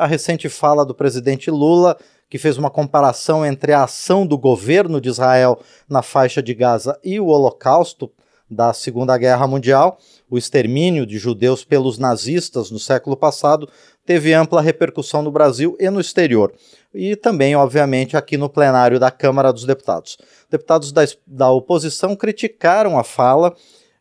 a recente fala do presidente Lula, que fez uma comparação entre a ação do governo de Israel na faixa de Gaza e o Holocausto da Segunda Guerra Mundial, o extermínio de judeus pelos nazistas no século passado, teve ampla repercussão no Brasil e no exterior. E também, obviamente, aqui no plenário da Câmara dos Deputados. Deputados da, da oposição criticaram a fala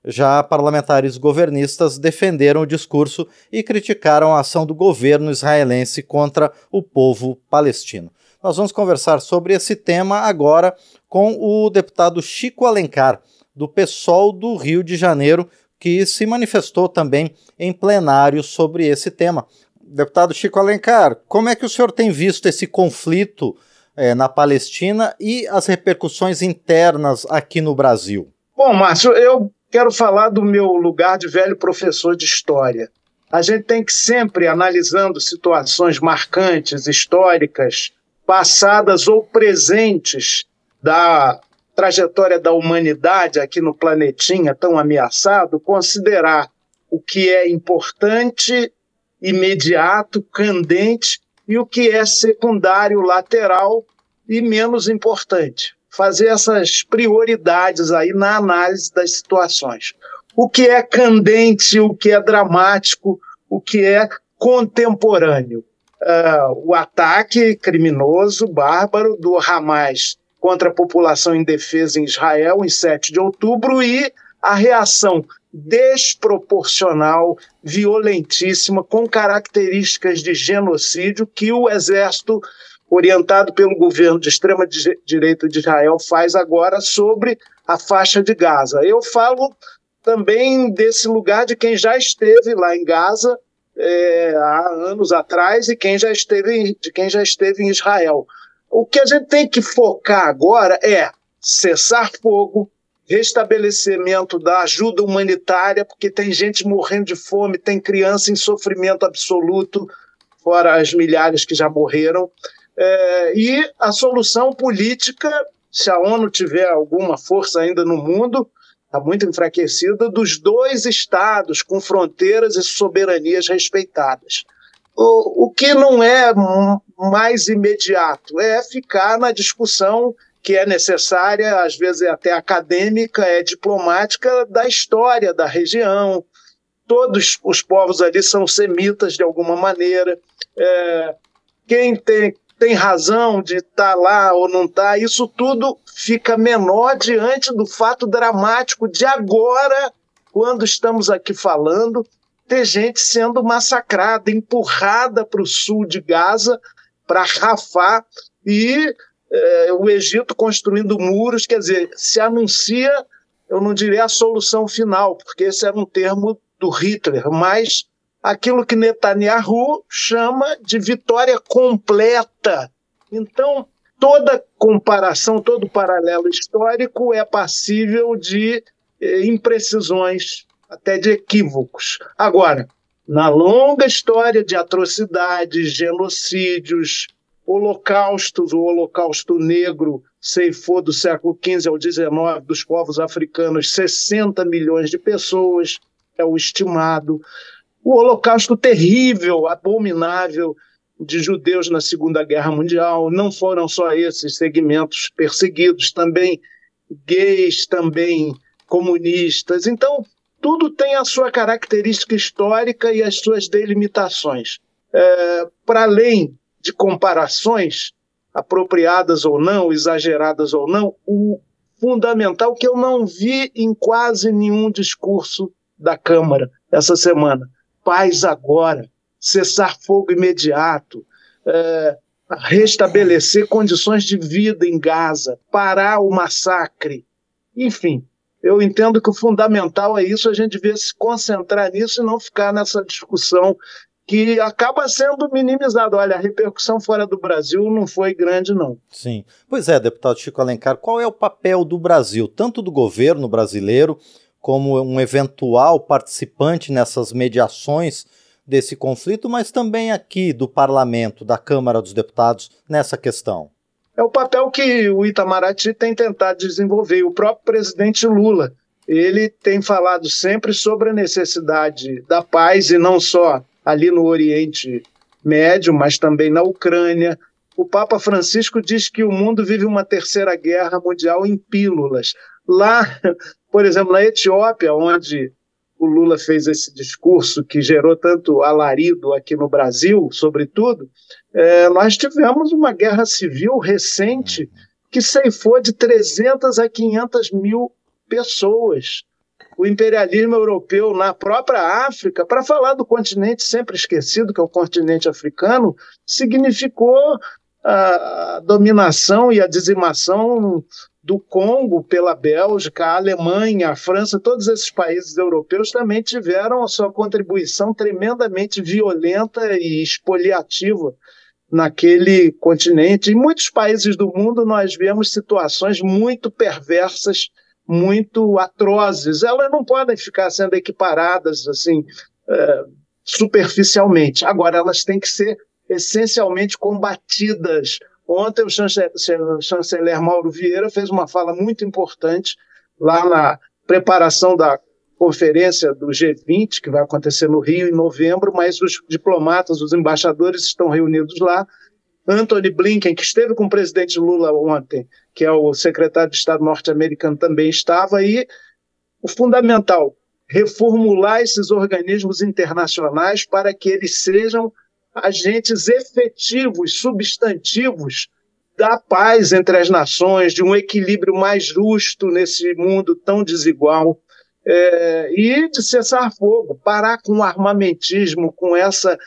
já parlamentares governistas defenderam o discurso e criticaram a ação do governo israelense contra o povo palestino. Nós vamos conversar sobre esse tema agora com o deputado Chico Alencar, do PSOL do Rio de Janeiro, que se manifestou também em plenário sobre esse tema. Deputado Chico Alencar, como é que o senhor tem visto esse conflito eh, na Palestina e as repercussões internas aqui no Brasil? Bom, Márcio, eu quero falar do meu lugar de velho professor de história. A gente tem que sempre, analisando situações marcantes, históricas, passadas ou presentes da trajetória da humanidade aqui no planetinha tão ameaçado, considerar o que é importante, imediato, candente e o que é secundário, lateral e menos importante fazer essas prioridades aí na análise das situações. O que é candente, o que é dramático, o que é contemporâneo. Uh, o ataque criminoso, bárbaro do Hamas contra a população indefesa em Israel em 7 de outubro e a reação desproporcional, violentíssima, com características de genocídio que o exército orientado pelo governo de extrema direita de Israel, faz agora sobre a faixa de Gaza. Eu falo também desse lugar de quem já esteve lá em Gaza é, há anos atrás e quem já esteve, de quem já esteve em Israel. O que a gente tem que focar agora é cessar fogo, restabelecimento da ajuda humanitária, porque tem gente morrendo de fome, tem criança em sofrimento absoluto, fora as milhares que já morreram. É, e a solução política, se a ONU tiver alguma força ainda no mundo, está muito enfraquecida, dos dois estados com fronteiras e soberanias respeitadas. O, o que não é mais imediato é ficar na discussão que é necessária, às vezes até acadêmica, é diplomática, da história da região. Todos os povos ali são semitas de alguma maneira. É, quem tem tem razão de estar tá lá ou não estar, tá, isso tudo fica menor diante do fato dramático de agora, quando estamos aqui falando, ter gente sendo massacrada, empurrada para o sul de Gaza, para Rafah, e é, o Egito construindo muros, quer dizer, se anuncia, eu não diria a solução final, porque esse era um termo do Hitler, mas aquilo que Netanyahu chama de vitória completa. Então, toda comparação, todo paralelo histórico é passível de eh, imprecisões, até de equívocos. Agora, na longa história de atrocidades, genocídios, holocaustos, o holocausto negro ceifou do século XV ao XIX dos povos africanos 60 milhões de pessoas, é o estimado o holocausto terrível, abominável de judeus na Segunda Guerra Mundial. Não foram só esses segmentos perseguidos, também gays, também comunistas. Então, tudo tem a sua característica histórica e as suas delimitações. É, Para além de comparações, apropriadas ou não, exageradas ou não, o fundamental que eu não vi em quase nenhum discurso da Câmara essa semana paz agora, cessar fogo imediato, é, restabelecer condições de vida em Gaza, parar o massacre, enfim. Eu entendo que o fundamental é isso, a gente devia se concentrar nisso e não ficar nessa discussão que acaba sendo minimizada. Olha, a repercussão fora do Brasil não foi grande, não. Sim. Pois é, deputado Chico Alencar, qual é o papel do Brasil, tanto do governo brasileiro como um eventual participante nessas mediações desse conflito, mas também aqui do parlamento, da Câmara dos Deputados, nessa questão? É o papel que o Itamaraty tem tentado desenvolver. O próprio presidente Lula, ele tem falado sempre sobre a necessidade da paz e não só ali no Oriente Médio, mas também na Ucrânia. O Papa Francisco diz que o mundo vive uma terceira guerra mundial em pílulas. Lá, por exemplo, na Etiópia, onde o Lula fez esse discurso que gerou tanto alarido aqui no Brasil, sobretudo, é, nós tivemos uma guerra civil recente que ceifou de 300 a 500 mil pessoas. O imperialismo europeu na própria África, para falar do continente sempre esquecido, que é o continente africano, significou a dominação e a dizimação do Congo pela Bélgica, a Alemanha, a França, todos esses países europeus também tiveram a sua contribuição tremendamente violenta e expoliativa naquele continente. Em muitos países do mundo nós vemos situações muito perversas, muito atrozes. Elas não podem ficar sendo equiparadas assim é, superficialmente. Agora elas têm que ser essencialmente combatidas Ontem o chanceler, Mauro Vieira fez uma fala muito importante lá na preparação da conferência do G20, que vai acontecer no Rio em novembro, mas os diplomatas, os embaixadores estão reunidos lá. Anthony Blinken, que esteve com o presidente Lula ontem, que é o secretário de Estado norte-americano, também estava, e o fundamental, reformular esses organismos internacionais para que eles sejam agentes efetivos, substantivos da paz entre as nações, de um equilíbrio mais justo nesse mundo tão desigual. É, e de cessar fogo, parar com o armamentismo, com essa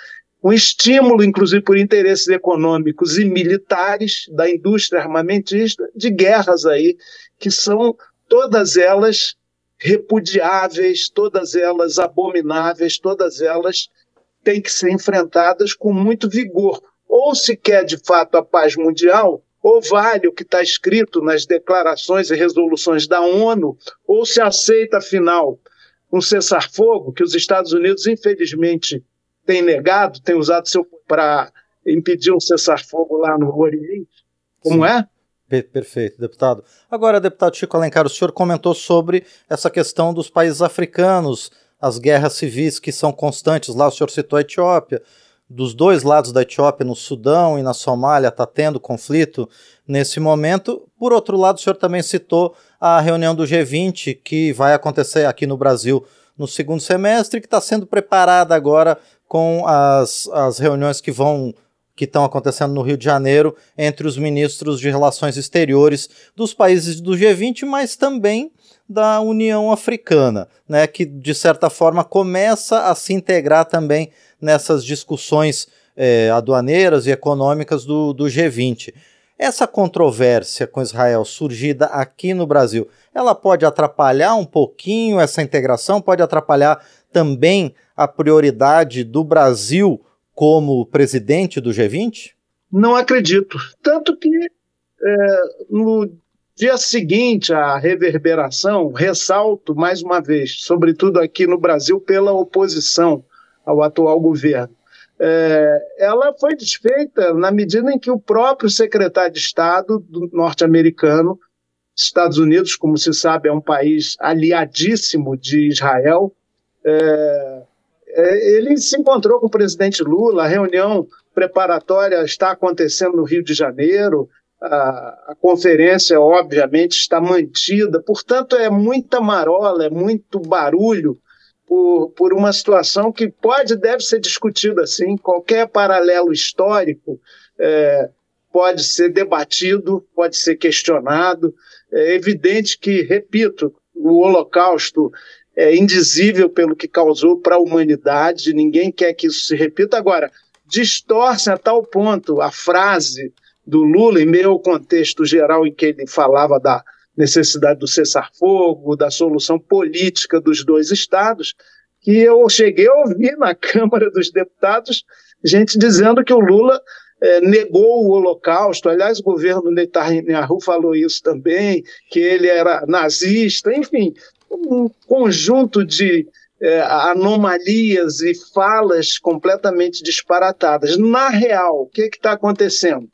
um estímulo, inclusive por interesses econômicos e militares da indústria armamentista, de guerras aí, que são todas elas repudiáveis, todas elas abomináveis, todas elas têm que ser enfrentadas com muito vigor. Ou se quer de fato a paz mundial, ou vale o que está escrito nas declarações e resoluções da ONU, ou se aceita, afinal, um cessar-fogo que os Estados Unidos, infelizmente, têm negado, têm usado seu para impedir um cessar-fogo lá no Oriente. Como Sim. é? Perfeito, deputado. Agora, deputado Chico Alencar, o senhor comentou sobre essa questão dos países africanos as guerras civis que são constantes lá, o senhor citou a Etiópia, dos dois lados da Etiópia, no Sudão e na Somália, está tendo conflito nesse momento. Por outro lado, o senhor também citou a reunião do G20, que vai acontecer aqui no Brasil no segundo semestre, que está sendo preparada agora com as, as reuniões que vão que estão acontecendo no Rio de Janeiro entre os ministros de relações exteriores dos países do G20, mas também da União Africana, né, que de certa forma começa a se integrar também nessas discussões é, aduaneiras e econômicas do, do G20. Essa controvérsia com Israel surgida aqui no Brasil, ela pode atrapalhar um pouquinho essa integração, pode atrapalhar também a prioridade do Brasil como presidente do G20? Não acredito. Tanto que é, no Dia seguinte à reverberação, ressalto mais uma vez, sobretudo aqui no Brasil, pela oposição ao atual governo. É, ela foi desfeita na medida em que o próprio secretário de Estado norte-americano, Estados Unidos, como se sabe, é um país aliadíssimo de Israel, é, ele se encontrou com o presidente Lula, a reunião preparatória está acontecendo no Rio de Janeiro, a, a, conferência, obviamente, está mantida, portanto, é muita marola, é muito barulho por, por uma situação que pode deve ser discutida assim. Qualquer paralelo histórico é, pode ser debatido, pode ser questionado. É evidente que, repito, o Holocausto é indizível pelo que causou para a humanidade, ninguém quer que isso se repita. Agora, distorce a tal ponto a frase do Lula, em meio ao contexto geral em que ele falava da necessidade do cessar-fogo, da solução política dos dois estados, que eu cheguei a ouvir na Câmara dos Deputados gente dizendo que o Lula é, negou o Holocausto. Aliás, o governo Netanyahu falou isso também, que ele era nazista, enfim, um conjunto de é, anomalias e falas completamente disparatadas. Na real, o que está acontecendo?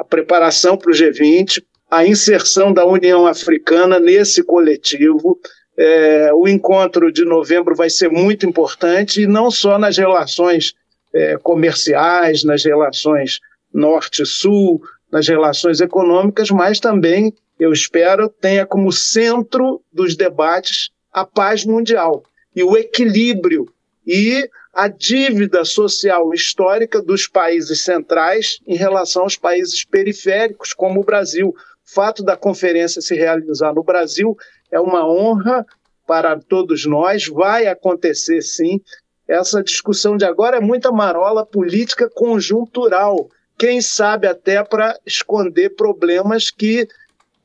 a preparação para o G20, a inserção da União Africana nesse coletivo. É, o encontro de novembro vai ser muito importante, e não só nas relações é, comerciais, nas relações norte-sul, nas relações econômicas, mas também, eu espero, tenha como centro dos debates a paz mundial e o equilíbrio e a dívida social histórica dos países centrais em relação aos países periféricos, como o Brasil. O fato da conferência se realizar no Brasil é uma honra para todos nós, vai acontecer sim. Essa discussão de agora é muita marola política conjuntural, quem sabe até para esconder problemas que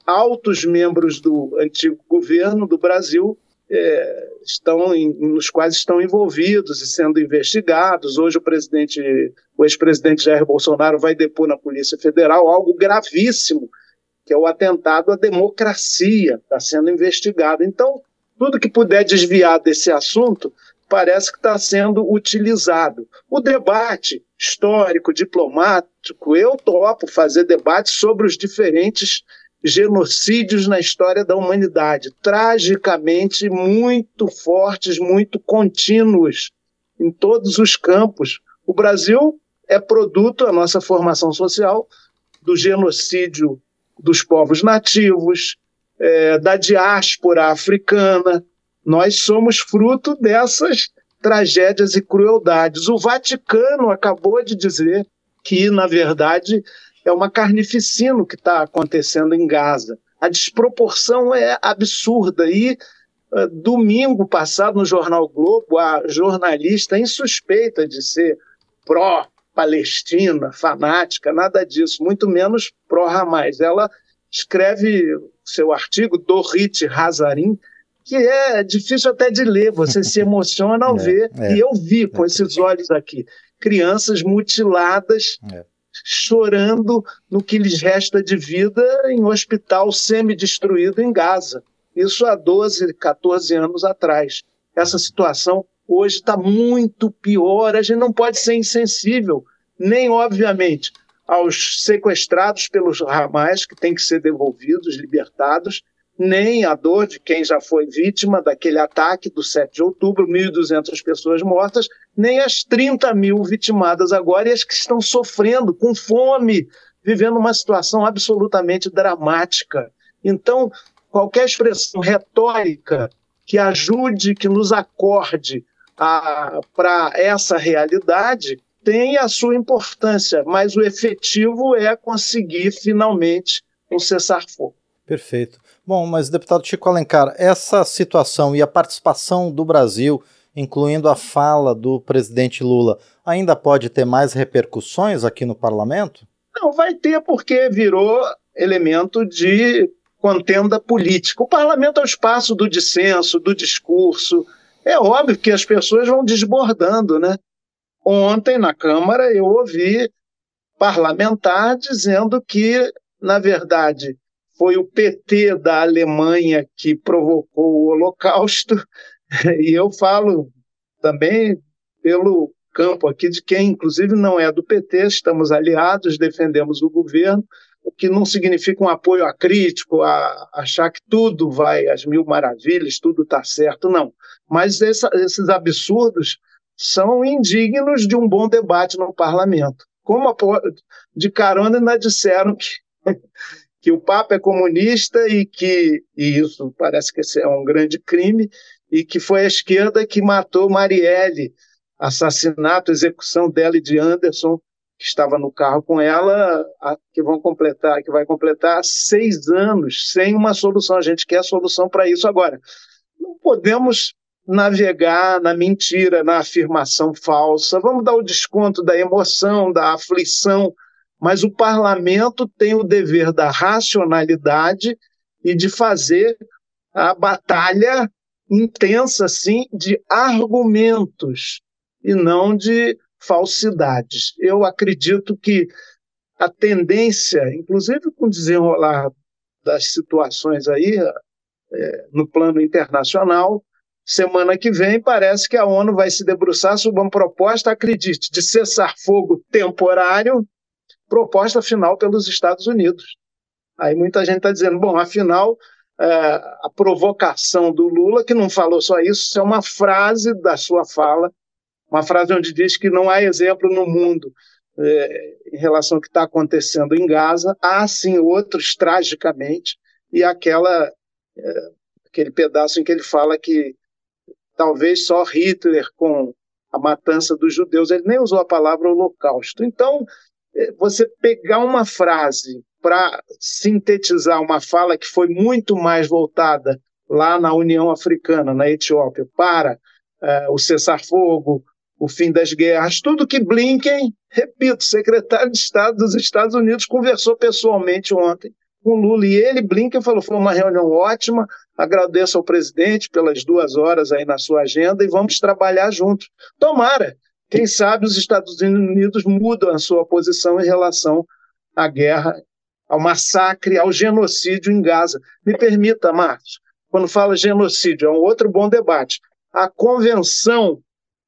altos membros do antigo governo do Brasil é, estão em, nos quais estão envolvidos e sendo investigados. Hoje o presidente, o ex-presidente Jair Bolsonaro vai depor na Polícia Federal algo gravíssimo, que é o atentado à democracia, está sendo investigado. Então, tudo que puder desviar desse assunto parece que está sendo utilizado. O debate histórico, diplomático, eu topo fazer debate sobre os diferentes genocídios na história da humanidade, tragicamente muito fortes, muito contínuos em todos os campos. O Brasil é produto, a nossa formação social, do genocídio dos povos nativos, é, da diáspora africana. Nós somos fruto dessas tragédias e crueldades. O Vaticano acabou de dizer que, na verdade, é uma carnificina o que está acontecendo em Gaza. A desproporção é absurda. E uh, domingo passado, no Jornal Globo, a jornalista insuspeita de ser pró-Palestina, fanática, nada disso, muito menos pró-Hamas. Ela escreve seu artigo, Dorit Hazarim, que é difícil até de ler, você se emociona ao é, ver. É, e eu vi com é, esses olhos aqui crianças mutiladas é chorando no que lhes resta de vida em um hospital semi-destruído em Gaza. Isso há 12, 14 anos atrás. Essa situação hoje está muito pior. A gente não pode ser insensível, nem, obviamente, aos sequestrados pelos ramais, que têm que ser devolvidos, libertados, nem a dor de quem já foi vítima daquele ataque do 7 de outubro, 1.200 pessoas mortas, nem as 30 mil vitimadas agora e as que estão sofrendo com fome, vivendo uma situação absolutamente dramática. Então, qualquer expressão retórica que ajude, que nos acorde para essa realidade, tem a sua importância, mas o efetivo é conseguir finalmente um cessar-fogo. Perfeito. Bom, mas deputado Chico Alencar, essa situação e a participação do Brasil, incluindo a fala do presidente Lula, ainda pode ter mais repercussões aqui no parlamento? Não, vai ter porque virou elemento de contenda política. O parlamento é o espaço do dissenso, do discurso. É óbvio que as pessoas vão desbordando, né? Ontem, na Câmara, eu ouvi parlamentar dizendo que, na verdade, foi o PT da Alemanha que provocou o Holocausto, e eu falo também pelo campo aqui de quem, inclusive, não é do PT, estamos aliados, defendemos o governo, o que não significa um apoio acrítico, a achar que tudo vai às mil maravilhas, tudo está certo, não. Mas essa, esses absurdos são indignos de um bom debate no parlamento. Como a, de carona ainda disseram que que o Papa é comunista e que e isso parece que é um grande crime e que foi a esquerda que matou Marielle, assassinato, execução dela e de Anderson que estava no carro com ela, que vão completar, que vai completar seis anos sem uma solução. A gente quer solução para isso agora. Não podemos navegar na mentira, na afirmação falsa. Vamos dar o desconto da emoção, da aflição mas o parlamento tem o dever da racionalidade e de fazer a batalha intensa, assim, de argumentos e não de falsidades. Eu acredito que a tendência, inclusive com o desenrolar das situações aí é, no plano internacional, semana que vem parece que a ONU vai se debruçar sobre uma proposta, acredite, de cessar fogo temporário proposta final pelos Estados Unidos. Aí muita gente está dizendo, bom, afinal, a provocação do Lula, que não falou só isso, isso é uma frase da sua fala, uma frase onde diz que não há exemplo no mundo é, em relação ao que está acontecendo em Gaza, há sim outros, tragicamente, e aquela, é, aquele pedaço em que ele fala que talvez só Hitler, com a matança dos judeus, ele nem usou a palavra holocausto. Então, é, você pegar uma frase para sintetizar uma fala que foi muito mais voltada lá na União Africana, na Etiópia, para uh, o cessar-fogo, o fim das guerras, tudo que Blinken, repito, secretário de Estado dos Estados Unidos, conversou pessoalmente ontem com Lula. E ele, Blinken, falou: foi uma reunião ótima, agradeço ao presidente pelas duas horas aí na sua agenda e vamos trabalhar juntos. Tomara, quem sabe os Estados Unidos mudam a sua posição em relação à guerra, ao massacre, ao genocídio em Gaza. Me permita, Marcos, quando fala genocídio, é um outro bom debate. A Convenção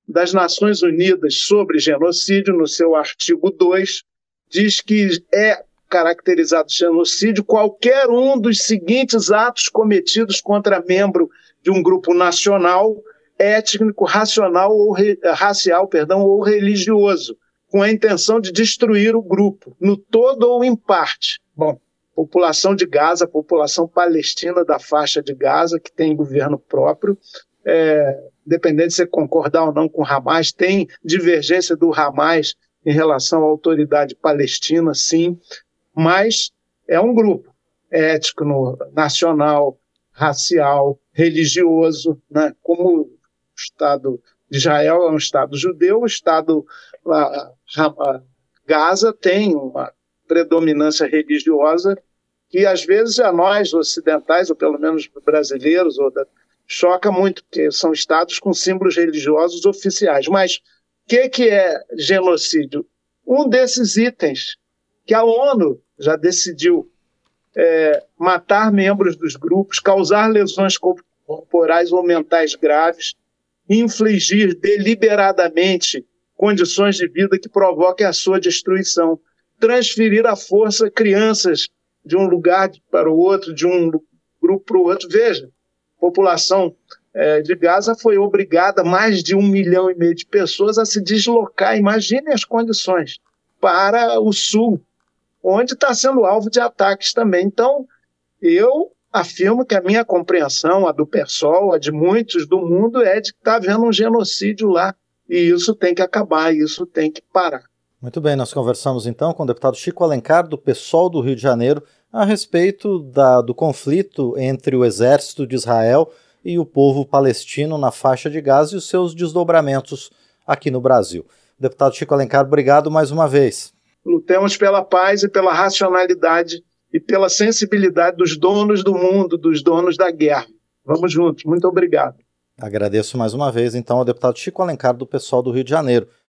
das Nações Unidas sobre Genocídio, no seu artigo 2, diz que é caracterizado genocídio qualquer um dos seguintes atos cometidos contra membro de um grupo nacional, étnico, racional ou racial, perdão, ou religioso, com a intenção de destruir o grupo, no todo ou em parte. Bom, população de Gaza, população palestina da faixa de Gaza, que tem governo próprio, é, independente de você concordar ou não com Hamas, tem divergência do Hamas em relação à autoridade palestina, sim, mas é um grupo étnico, nacional, racial, religioso, né? como Estado de Israel é um Estado judeu, o Estado a, a Gaza tem uma predominância religiosa que às vezes a nós ocidentais, ou pelo menos brasileiros, da, choca muito, porque são estados com símbolos religiosos oficiais. Mas o que, que é genocídio? Um desses itens que a ONU já decidiu é, matar membros dos grupos, causar lesões corporais ou mentais graves, infligir deliberadamente condições de vida que provoquem a sua destruição, transferir à força crianças de um lugar para o outro, de um grupo para o outro. Veja, população é, de Gaza foi obrigada, mais de um milhão e meio de pessoas, a se deslocar, imaginem as condições, para o sul, onde está sendo alvo de ataques também. Então, eu afirmo que a minha compreensão, a do PSOL, a de muitos do mundo, é de que está havendo um genocídio lá. E isso tem que acabar, isso tem que parar. Muito bem, nós conversamos então com o deputado Chico Alencar, do PSOL do Rio de Janeiro, a respeito da, do conflito entre o exército de Israel e o povo palestino na faixa de Gaza e os seus desdobramentos aqui no Brasil. Deputado Chico Alencar, obrigado mais uma vez. Lutemos pela paz e pela racionalidade e pela sensibilidade dos donos do mundo, dos donos da guerra. Vamos juntos. Muito obrigado. Agradeço mais uma vez, então, ao deputado Chico Alencar, do pessoal do Rio de Janeiro.